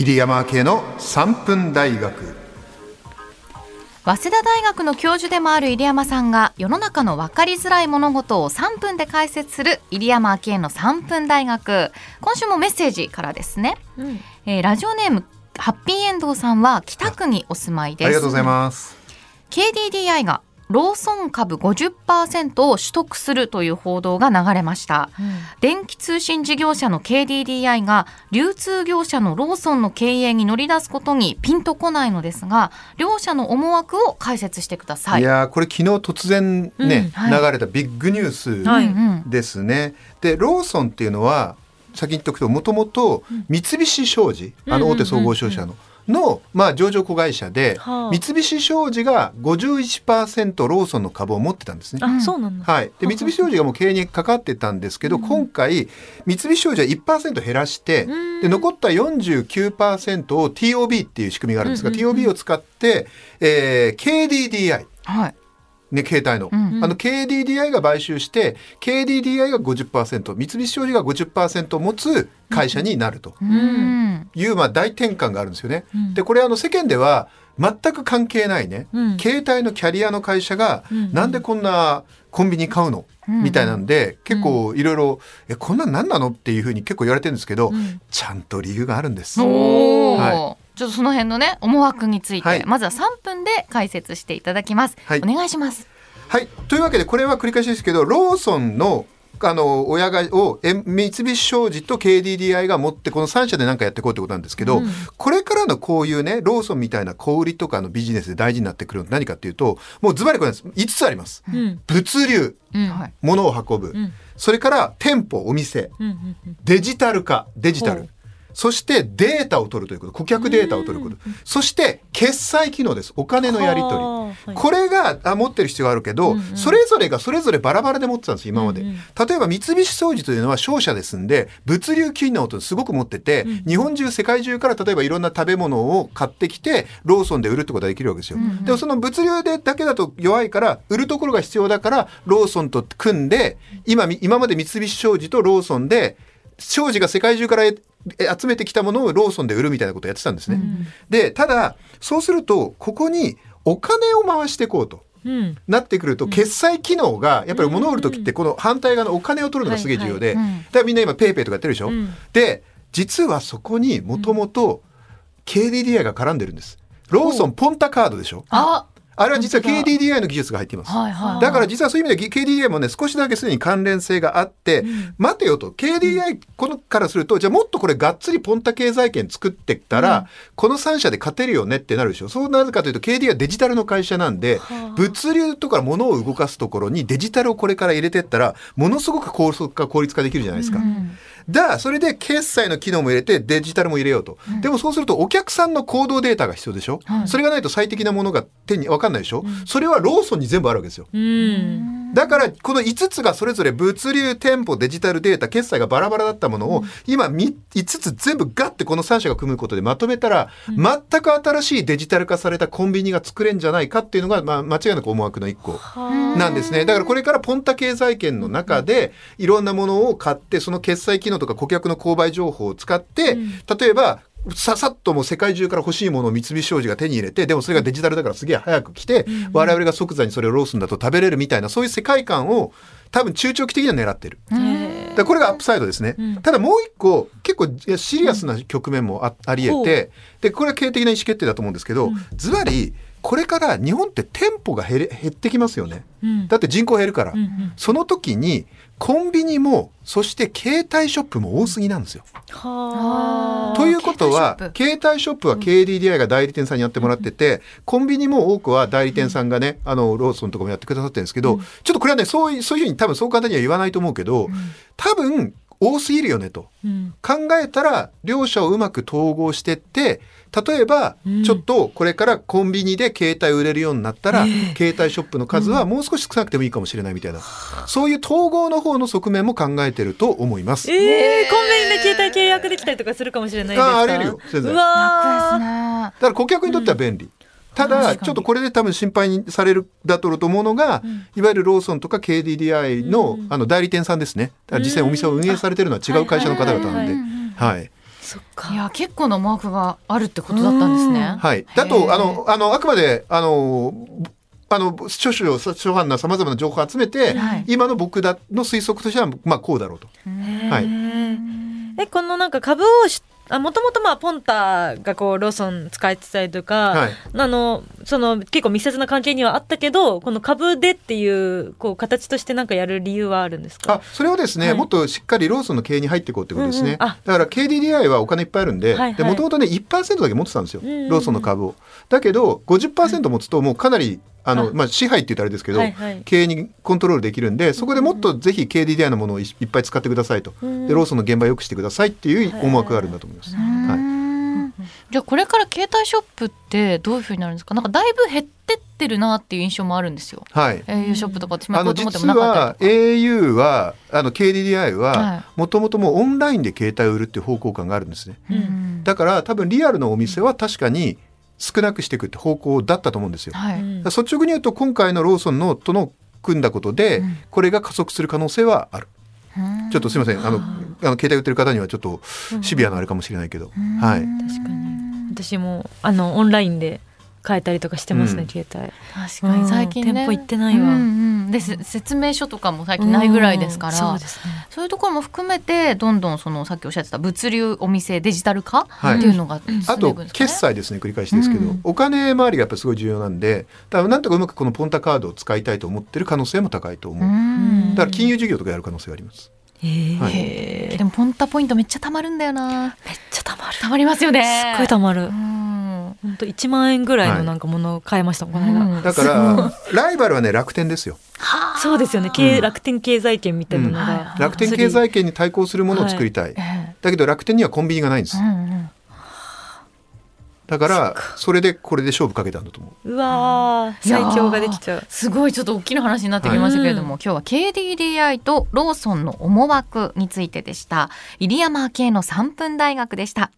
入山系の3分大学。早稲田大学の教授でもある入山さんが世の中の分かりづらい物事を3分で解説する入山明恵の3分大学。今週もメッセージからですね、うん、えー、ラジオネームハッピーエンドウさんは北区にお住まいです。ありがとうございます。KDDI がローソン株50%を取得するという報道が流れました、うん、電気通信事業者の KDDI が流通業者のローソンの経営に乗り出すことにピンとこないのですが両者の思惑を解説してください。いやこれ昨日突然ね、うんはい、流れたビッグニュースですね、はい、でローソンっていうのは先に言っておくともともと三菱商事、あの大手総合商社の、の、まあ、上場子会社で、はあ、三菱商事が51%ローソンの株を持ってたんですね。あそうなんはい、で三菱商事がもう経営にかかってたんですけど、うん、今回三菱商事は1%減らして、で残った49%を TOB っていう仕組みがあるんですが、うんうんうん、TOB を使って、えー、KDDI、はい、ね、携帯の、うん。うん、あの KDDI が買収して KDDI が50%三菱商事が50%を持つ会社になると。いう、まあ、大転換があるんですよね。うん、でこれあの世間では全く関係ないね、うん、携帯のキャリアの会社が、なんでこんなコンビニ買うの、みたいなんで結構いろいろ「えこんなん何なの?」っていうふうに結構言われてるんですけど、ちゃんと理由があるんです。はいちょっとその辺のね思惑について、はい、まずは3分で解説していただきます、はい、お願いします。はい。というわけでこれは繰り返しですけどローソンのあの親がを三菱商事と KDDI が持ってこの3社で何かやっていこうってことなんですけど、うん、これからのこういうねローソンみたいな小売りとかのビジネスで大事になってくるのは何かっていうともうズバリこれです。5つあります、うん、物流、うん、物を運ぶ、それから店舗お店、デジタル化。デジタルそしてデータを取るということ。顧客データを取ること。そして決済機能です。お金のやり取り、これがあ持ってる必要があるけど、うんうん、それぞれがそれぞれバラバラで持ってたんです今まで、うんうん、例えば三菱商事というのは商社ですんで物流機能とすごく持ってて、うん、日本中世界中から例えばいろんな食べ物を買ってきてローソンで売るってことができるわけですよ、うんうん、でもその物流でだけだと弱いから売るところが必要だからローソンと組んで今今まで三菱商事とローソンで商事が世界中から集めてきたものをローソンで売るみたいなことをやってたんですね。うん、でただそうするとここにお金を回していこうと。うん、なってくると決済機能がやっぱり物を売る時ってこの反対側のお金を取るのがすげえ重要で、だからみんな今 PayPay とかやってるでしょ、うん、で実はそこにもともと KDDI が絡んでるんです。ローソンポンタカードでしょ？ああれは実は KDDI の技術が入っています。はいはい、だから実はそういう意味で KDDI もね少しだけすでに関連性があって、うん、待てよと。KDDI このからするとじゃあもっとこれがっつりポンタ経済圏作ってきたら、うん、この3社で勝てるよねってなるでしょ。そうなぜかというと KDDI はデジタルの会社なんで、はあ、物流とか物を動かすところにデジタルをこれから入れてったらものすごく高速化効率化できるじゃないですか。うんだそれで決済の機能も入れてデジタルも入れようと、うん、でもそうするとお客さんの行動データが必要でしょ、はい、それがないと最適なものが手に分かんないでしょ、うん、それはローソンに全部あるわけですよ、うん、だからこの5つがそれぞれ物流店舗デジタルデータ決済がバラバラだったものを、今5つ全部ガッてこの3社が組むことでまとめたら、全く新しいデジタル化されたコンビニが作れんじゃないかっていうのが、まあ、間違いなく思惑の1個なんですね。だからこれからポンタ経済圏の中でいろんなものを買ってその決済機能とか顧客の購買情報を使って、うん、例えばささっともう世界中から欲しいものを三菱商事が手に入れてでもそれがデジタルだからすげえ早く来て、うん、我々が即座にそれをローソンだと食べれるみたいなそういう世界観を多分中長期的には狙ってる。だこれがアップサイドですね。うん、ただもう一個結構シリアスな局面もあ,、ありえてでこれは経営的な意思決定だと思うんですけど、ズバリこれから日本って店舗が減れ減ってきますよね、うん、だって人口減るから、うんうん、その時にコンビニもそして携帯ショップも多すぎなんですよ。ということは携帯ショップ。は KDDI が代理店さんにやってもらってて、うん、コンビニも多くは代理店さんがね、あのローソンとかもやってくださってるんですけど、うん、ちょっとこれはねそういうそういうふうに多分そう簡単には言わないと思うけど、多分多すぎるよねと、考えたら両者をうまく統合してって例えば、ちょっとこれからコンビニで携帯売れるようになったら、携帯ショップの数はもう少し少なくてもいいかもしれないみたいな、そういう統合の方の側面も考えてると思います。えー、コンビニで携帯契約できたりとかするかもしれないですか？ありるよ、全然。だから顧客にとっては便利。うんただちょっとこれで多分心配にされるだとると思うのが、うん、いわゆるローソンとか KDDI の,、あの代理店さんですね。実際お店を運営されてるのは違う会社の方々なんで、はい、そっか。いや結構なマークがあるってことだったんですね。はい、だとあのあのあくまであのあの諸々諸般なさまざまな情報を集めて、はい。今の僕だの推測としてはまあこうだろうと。はい。えこのなんか株をもともとまあポンタがこうローソン使えてたりとか、はい。あのその結構密接な関係にはあったけどこの株でっていうこう形としてなんかやる理由はあるんですか？あそれをですね、はい。もっとしっかりローソンの経営に入っていこうってことですね、うんうん。あ。だから KDDI はお金いっぱいあるんでもともとね1%だけ持ってたんですよ、うんうんうん。ローソンの株を。だけど50%持つともうかなりあの、あ。まあ、支配って言ったらあれですけど、はいはい。経営にコントロールできるんでそこでもっとぜひ KDDI のものをいいっぱい使ってくださいと、うんでローソンの現場を良くしてくださいっていう思惑があるんだと思います、うーんじゃあこれから携帯ショップってどういうふうになるんですか？なんかだいぶ減ってってるなっていう印象もあるんですよ。はい、au ショップとか私も実は au はあの KDDI ははもともともうオンラインで携帯を売るっていう方向感があるんですね。うん。だから多分リアルのお店は確かに少なくしていくって方向だったと思うんですよ。はい、うん。率直に言うと今回のローソンのとの組んだことで、うん。これが加速する可能性はある。うん。ちょっとすいません。あのあの携帯売ってる方にはちょっとシビアなあれかもしれないけど、うん。はい。確かに。私もあのオンラインで買えたりとかしてますね、うん。携帯。確かに最近ね。うん店舗行ってないわ。うんうんでせ説明書とかも最近ないぐらいですから、うん。そうですね。そういうところも含めてどんどんそのさっきおっしゃってた物流お店デジタル化はい。っていうのが進んでいあと決済ですね繰り返しですけど、うん。お金回りがやっぱりすごい重要なんでだからなんとかうまくこのポンタカードを使いたいと思ってる可能性も高いと思う、うん。だから金融事業とかやる可能性があります。はい。でもポンタポイントめっちゃたまるんだよな。めっちゃたまる。たまりますよね。すっごいたまる。うん本当1万円ぐらいはい。のなんかものを買いました、この間、うん。だからライバルはね楽天ですよ。はあ。そうですよね、経楽天経済圏みたいなのうん。はいが、楽天経済圏に対抗するものを作りたい、ええ。だけど楽天にはコンビニがないんです、うんうん。だからそれでこれで勝負かけたんだと思う。うわ最強ができちゃう。すごいちょっと大きな話になってきましたけれども、今日は KDDI とローソンの思惑についてでした。入山系の3分大学でした